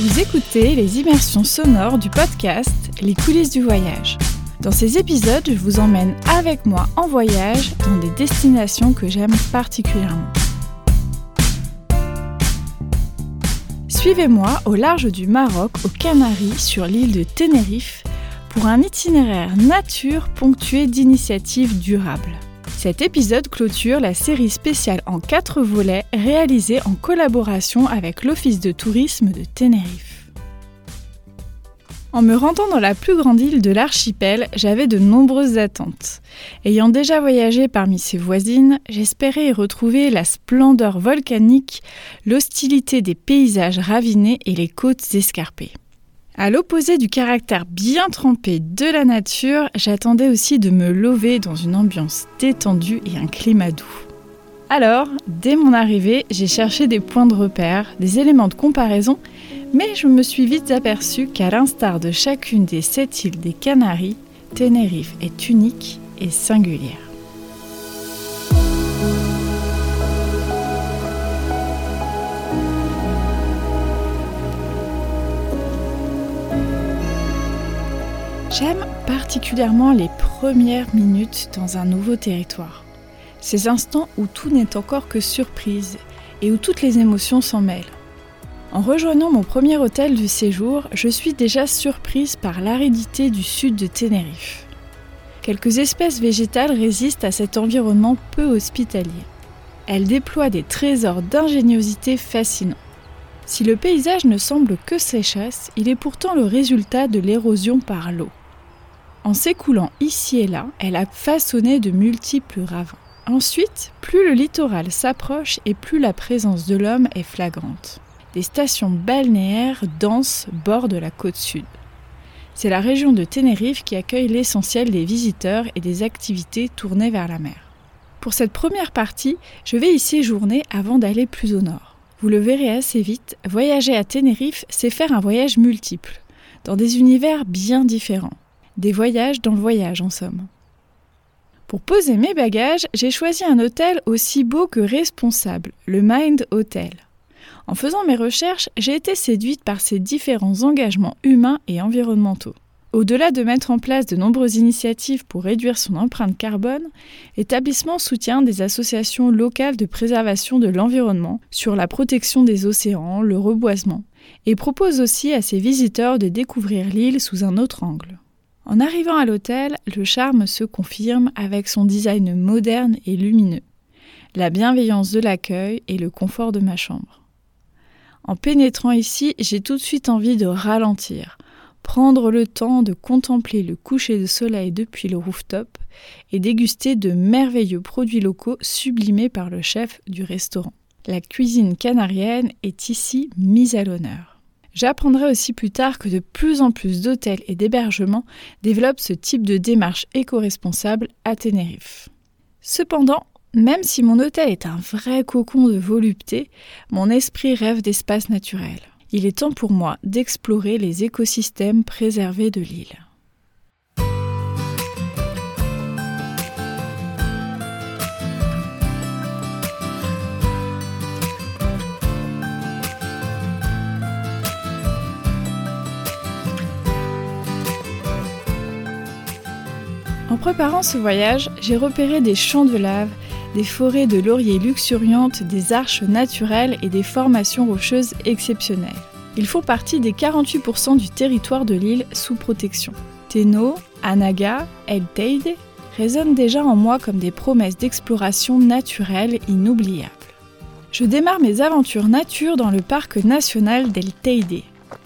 Vous écoutez les immersions sonores du podcast Les coulisses du voyage. Dans ces épisodes, je vous emmène avec moi en voyage dans des destinations que j'aime particulièrement. Suivez-moi au large du Maroc, aux Canaries, sur l'île de Tenerife, pour un itinéraire nature ponctué d'initiatives durables. Cet épisode clôture la série spéciale en quatre volets réalisée en collaboration avec l'Office de tourisme de Tenerife. En me rendant dans la plus grande île de l'archipel, j'avais de nombreuses attentes. Ayant déjà voyagé parmi ses voisines, j'espérais y retrouver la splendeur volcanique, l'hostilité des paysages ravinés et les côtes escarpées. À l'opposé du caractère bien trempé de la nature, j'attendais aussi de me lever dans une ambiance détendue et un climat doux. Alors, dès mon arrivée, j'ai cherché des points de repère, des éléments de comparaison, mais je me suis vite aperçu qu'à l'instar de chacune des sept îles des Canaries, Tenerife est unique et singulière. J'aime particulièrement les premières minutes dans un nouveau territoire. Ces instants où tout n'est encore que surprise et où toutes les émotions s'en mêlent. En rejoignant mon premier hôtel du séjour, je suis déjà surprise par l'aridité du sud de Tenerife. Quelques espèces végétales résistent à cet environnement peu hospitalier. Elles déploient des trésors d'ingéniosité fascinants. Si le paysage ne semble que séchasse, il est pourtant le résultat de l'érosion par l'eau. En s'écoulant ici et là, elle a façonné de multiples ravins. Ensuite, plus le littoral s'approche et plus la présence de l'homme est flagrante. Des stations balnéaires denses bordent la côte sud. C'est la région de Tenerife qui accueille l'essentiel des visiteurs et des activités tournées vers la mer. Pour cette première partie, je vais y séjourner avant d'aller plus au nord. Vous le verrez assez vite, voyager à Tenerife, c'est faire un voyage multiple, dans des univers bien différents. Des voyages dans le voyage en somme. Pour poser mes bagages, j'ai choisi un hôtel aussi beau que responsable, le Mind Hotel. En faisant mes recherches, j'ai été séduite par ses différents engagements humains et environnementaux. Au-delà de mettre en place de nombreuses initiatives pour réduire son empreinte carbone, l'établissement soutient des associations locales de préservation de l'environnement sur la protection des océans, le reboisement, et propose aussi à ses visiteurs de découvrir l'île sous un autre angle. En arrivant à l'hôtel, le charme se confirme avec son design moderne et lumineux, la bienveillance de l'accueil et le confort de ma chambre. En pénétrant ici, j'ai tout de suite envie de ralentir, prendre le temps de contempler le coucher de soleil depuis le rooftop et déguster de merveilleux produits locaux sublimés par le chef du restaurant. La cuisine canarienne est ici mise à l'honneur. J'apprendrai aussi plus tard que de plus en plus d'hôtels et d'hébergements développent ce type de démarche éco-responsable à Tenerife. Cependant, même si mon hôtel est un vrai cocon de volupté, mon esprit rêve d'espace naturel. Il est temps pour moi d'explorer les écosystèmes préservés de l'île. Préparant ce voyage, j'ai repéré des champs de lave, des forêts de lauriers luxuriantes, des arches naturelles et des formations rocheuses exceptionnelles. Ils font partie des 48% du territoire de l'île sous protection. Teno, Anaga, El Teide résonnent déjà en moi comme des promesses d'exploration naturelle inoubliables. Je démarre mes aventures nature dans le parc national d'El Teide.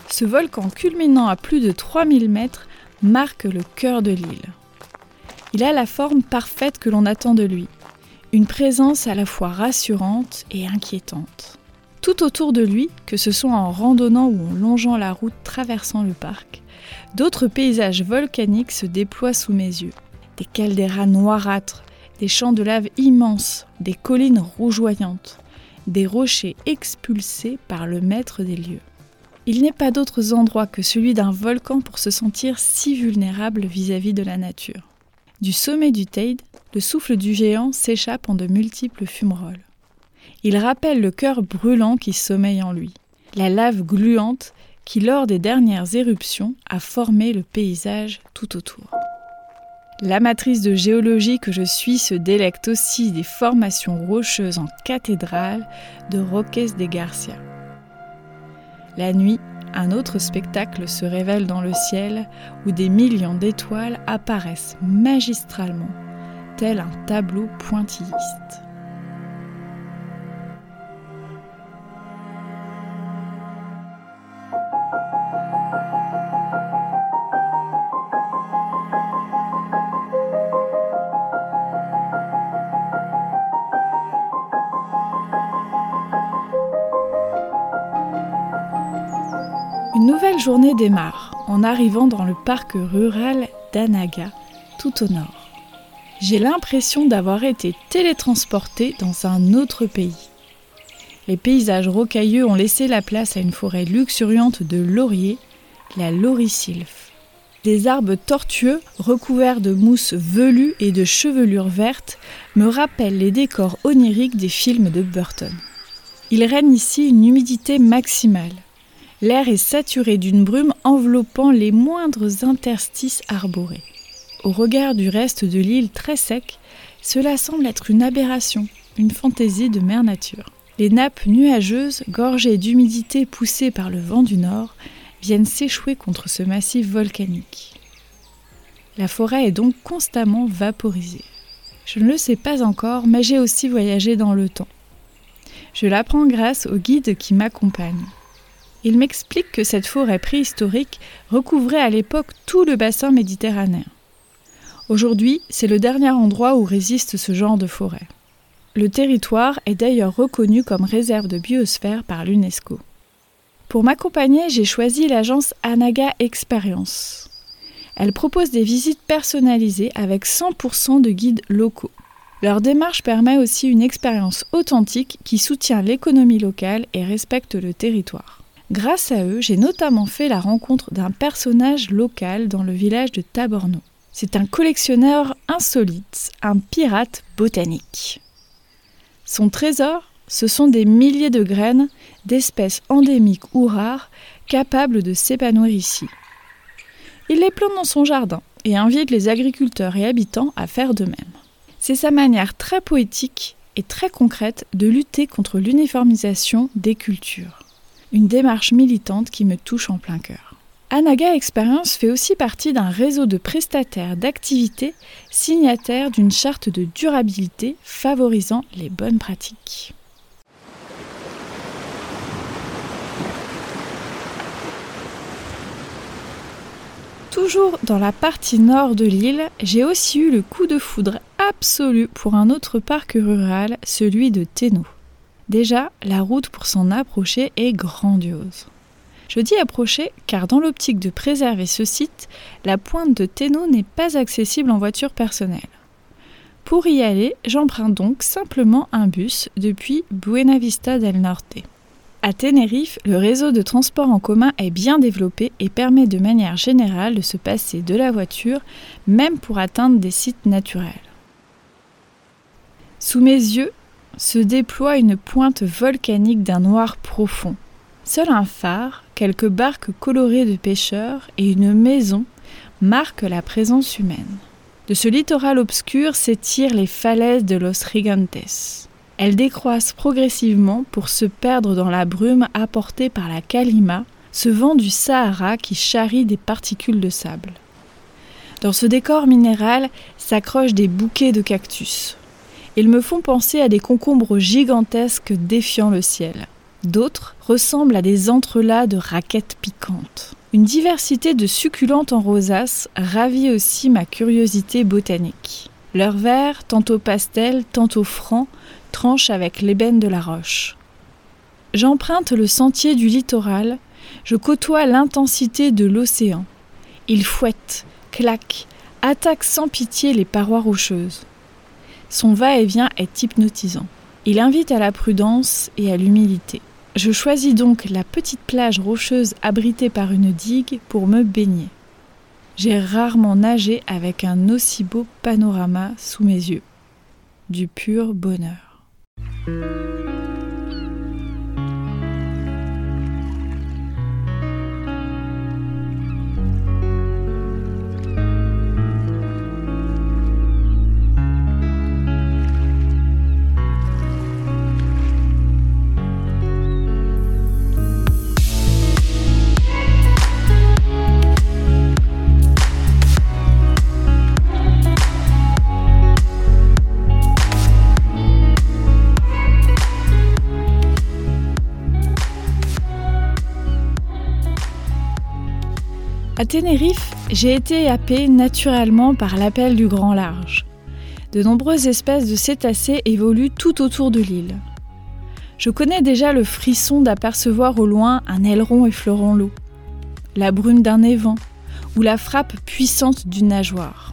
Ce volcan culminant à plus de 3000 mètres marque le cœur de l'île. Il a la forme parfaite que l'on attend de lui, une présence à la fois rassurante et inquiétante. Tout autour de lui, que ce soit en randonnant ou en longeant la route traversant le parc, d'autres paysages volcaniques se déploient sous mes yeux. Des calderas noirâtres, des champs de lave immenses, des collines rougeoyantes, des rochers expulsés par le maître des lieux. Il n'est pas d'autres endroits que celui d'un volcan pour se sentir si vulnérable vis-à-vis -vis de la nature. Du sommet du Teide, le souffle du géant s'échappe en de multiples fumerolles. Il rappelle le cœur brûlant qui sommeille en lui, la lave gluante qui, lors des dernières éruptions, a formé le paysage tout autour. L'amatrice de géologie que je suis se délecte aussi des formations rocheuses en cathédrale de Roques de Garcia. La nuit, un autre spectacle se révèle dans le ciel où des millions d'étoiles apparaissent magistralement, tel un tableau pointilliste. Journée démarre en arrivant dans le parc rural d'Anaga, tout au nord. J'ai l'impression d'avoir été télétransporté dans un autre pays. Les paysages rocailleux ont laissé la place à une forêt luxuriante de lauriers, la lauricilfe. Des arbres tortueux recouverts de mousse velue et de chevelures vertes me rappellent les décors oniriques des films de Burton. Il règne ici une humidité maximale l'air est saturé d'une brume enveloppant les moindres interstices arborés. Au regard du reste de l'île très sec, cela semble être une aberration, une fantaisie de mère nature. Les nappes nuageuses, gorgées d'humidité poussée par le vent du nord, viennent s'échouer contre ce massif volcanique. La forêt est donc constamment vaporisée. Je ne le sais pas encore, mais j'ai aussi voyagé dans le temps. Je l'apprends grâce au guide qui m'accompagne. Il m'explique que cette forêt préhistorique recouvrait à l'époque tout le bassin méditerranéen. Aujourd'hui, c'est le dernier endroit où résiste ce genre de forêt. Le territoire est d'ailleurs reconnu comme réserve de biosphère par l'UNESCO. Pour m'accompagner, j'ai choisi l'agence Anaga Experience. Elle propose des visites personnalisées avec 100% de guides locaux. Leur démarche permet aussi une expérience authentique qui soutient l'économie locale et respecte le territoire. Grâce à eux, j'ai notamment fait la rencontre d'un personnage local dans le village de Taborno. C'est un collectionneur insolite, un pirate botanique. Son trésor, ce sont des milliers de graines d'espèces endémiques ou rares capables de s'épanouir ici. Il les plante dans son jardin et invite les agriculteurs et habitants à faire de même. C'est sa manière très poétique et très concrète de lutter contre l'uniformisation des cultures une démarche militante qui me touche en plein cœur. Anaga Experience fait aussi partie d'un réseau de prestataires d'activités signataires d'une charte de durabilité favorisant les bonnes pratiques. Toujours dans la partie nord de l'île, j'ai aussi eu le coup de foudre absolu pour un autre parc rural, celui de Ténou. Déjà, la route pour s'en approcher est grandiose. Je dis approcher car dans l'optique de préserver ce site, la pointe de Teno n'est pas accessible en voiture personnelle. Pour y aller, j'emprunte donc simplement un bus depuis Buena Vista del Norte. À Tenerife, le réseau de transport en commun est bien développé et permet de manière générale de se passer de la voiture, même pour atteindre des sites naturels. Sous mes yeux, se déploie une pointe volcanique d'un noir profond. Seul un phare, quelques barques colorées de pêcheurs et une maison marquent la présence humaine. De ce littoral obscur s'étirent les falaises de Los Gigantes. Elles décroissent progressivement pour se perdre dans la brume apportée par la Kalima, ce vent du Sahara qui charrie des particules de sable. Dans ce décor minéral s'accrochent des bouquets de cactus. Ils me font penser à des concombres gigantesques défiant le ciel. D'autres ressemblent à des entrelacs de raquettes piquantes. Une diversité de succulentes en rosace ravit aussi ma curiosité botanique. Leur vert, tantôt pastel, tantôt franc, tranche avec l'ébène de la roche. J'emprunte le sentier du littoral, je côtoie l'intensité de l'océan. Il fouette, claque, attaque sans pitié les parois rocheuses. Son va-et-vient est hypnotisant. Il invite à la prudence et à l'humilité. Je choisis donc la petite plage rocheuse abritée par une digue pour me baigner. J'ai rarement nagé avec un aussi beau panorama sous mes yeux. Du pur bonheur. À Tenerife, j'ai été happée naturellement par l'appel du grand large. De nombreuses espèces de cétacés évoluent tout autour de l'île. Je connais déjà le frisson d'apercevoir au loin un aileron effleurant l'eau, la brume d'un évent ou la frappe puissante d'une nageoire.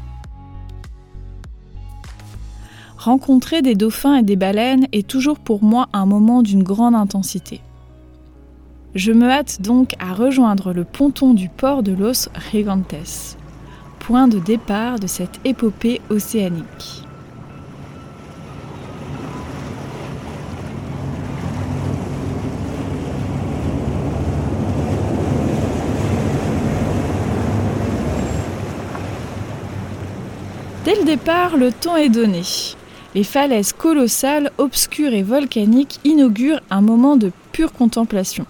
Rencontrer des dauphins et des baleines est toujours pour moi un moment d'une grande intensité. Je me hâte donc à rejoindre le ponton du port de Los Regantes, point de départ de cette épopée océanique. Dès le départ, le temps est donné. Les falaises colossales, obscures et volcaniques inaugurent un moment de pure contemplation.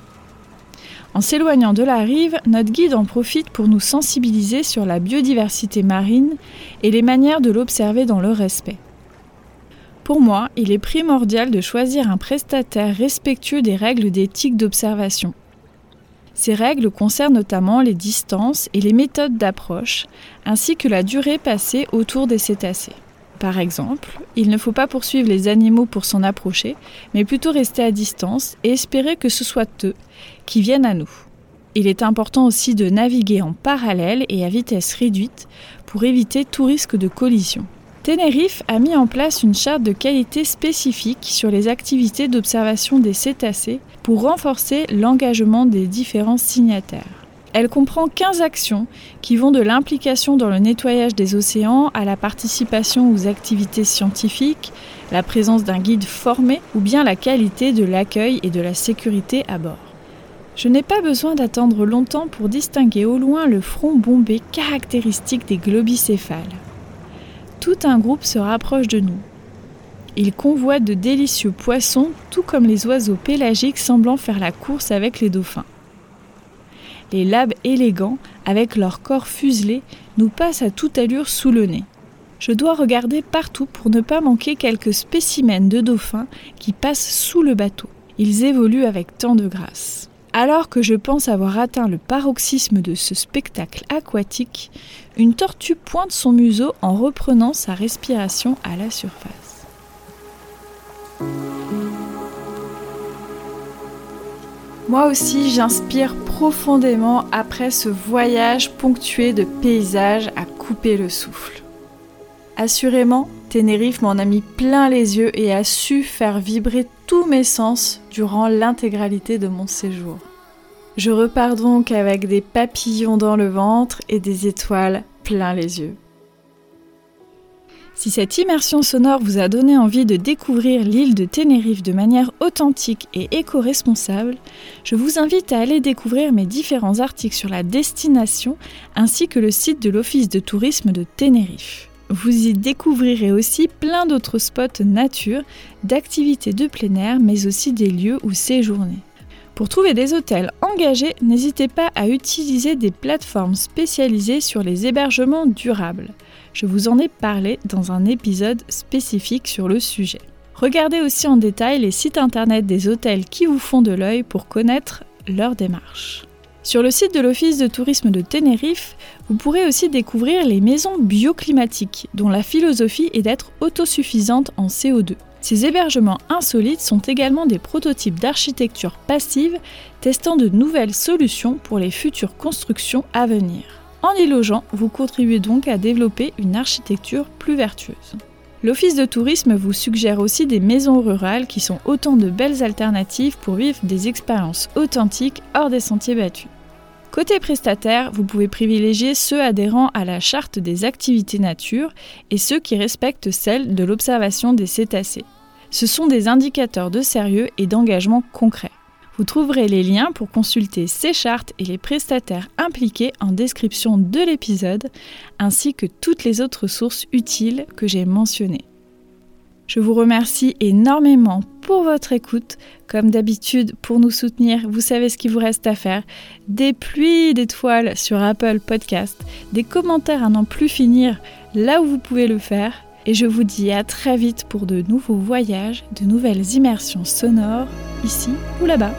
En s'éloignant de la rive, notre guide en profite pour nous sensibiliser sur la biodiversité marine et les manières de l'observer dans le respect. Pour moi, il est primordial de choisir un prestataire respectueux des règles d'éthique d'observation. Ces règles concernent notamment les distances et les méthodes d'approche, ainsi que la durée passée autour des cétacés. Par exemple, il ne faut pas poursuivre les animaux pour s'en approcher, mais plutôt rester à distance et espérer que ce soit eux qui viennent à nous. Il est important aussi de naviguer en parallèle et à vitesse réduite pour éviter tout risque de collision. Tenerife a mis en place une charte de qualité spécifique sur les activités d'observation des cétacés pour renforcer l'engagement des différents signataires. Elle comprend 15 actions qui vont de l'implication dans le nettoyage des océans à la participation aux activités scientifiques, la présence d'un guide formé ou bien la qualité de l'accueil et de la sécurité à bord. Je n'ai pas besoin d'attendre longtemps pour distinguer au loin le front bombé caractéristique des globicéphales. Tout un groupe se rapproche de nous. Ils convoitent de délicieux poissons, tout comme les oiseaux pélagiques semblant faire la course avec les dauphins les labs élégants, avec leur corps fuselé, nous passent à toute allure sous le nez. Je dois regarder partout pour ne pas manquer quelques spécimens de dauphins qui passent sous le bateau. Ils évoluent avec tant de grâce. Alors que je pense avoir atteint le paroxysme de ce spectacle aquatique, une tortue pointe son museau en reprenant sa respiration à la surface. Moi aussi, j'inspire profondément après ce voyage ponctué de paysages à couper le souffle. Assurément, Tenerife m'en a mis plein les yeux et a su faire vibrer tous mes sens durant l'intégralité de mon séjour. Je repars donc avec des papillons dans le ventre et des étoiles plein les yeux. Si cette immersion sonore vous a donné envie de découvrir l'île de Tenerife de manière authentique et éco-responsable, je vous invite à aller découvrir mes différents articles sur la destination ainsi que le site de l'Office de tourisme de Tenerife. Vous y découvrirez aussi plein d'autres spots nature, d'activités de plein air, mais aussi des lieux où séjourner. Pour trouver des hôtels engagés, n'hésitez pas à utiliser des plateformes spécialisées sur les hébergements durables. Je vous en ai parlé dans un épisode spécifique sur le sujet. Regardez aussi en détail les sites internet des hôtels qui vous font de l'œil pour connaître leur démarche. Sur le site de l'Office de tourisme de Tenerife, vous pourrez aussi découvrir les maisons bioclimatiques, dont la philosophie est d'être autosuffisante en CO2. Ces hébergements insolites sont également des prototypes d'architecture passive testant de nouvelles solutions pour les futures constructions à venir. En y logeant, vous contribuez donc à développer une architecture plus vertueuse. L'Office de tourisme vous suggère aussi des maisons rurales qui sont autant de belles alternatives pour vivre des expériences authentiques hors des sentiers battus. Côté prestataire, vous pouvez privilégier ceux adhérant à la charte des activités nature et ceux qui respectent celle de l'observation des cétacés. Ce sont des indicateurs de sérieux et d'engagement concret. Vous trouverez les liens pour consulter ces chartes et les prestataires impliqués en description de l'épisode, ainsi que toutes les autres sources utiles que j'ai mentionnées. Je vous remercie énormément pour votre écoute. Comme d'habitude, pour nous soutenir, vous savez ce qu'il vous reste à faire. Des pluies d'étoiles sur Apple Podcast, des commentaires à n'en plus finir là où vous pouvez le faire. Et je vous dis à très vite pour de nouveaux voyages, de nouvelles immersions sonores, ici ou là-bas.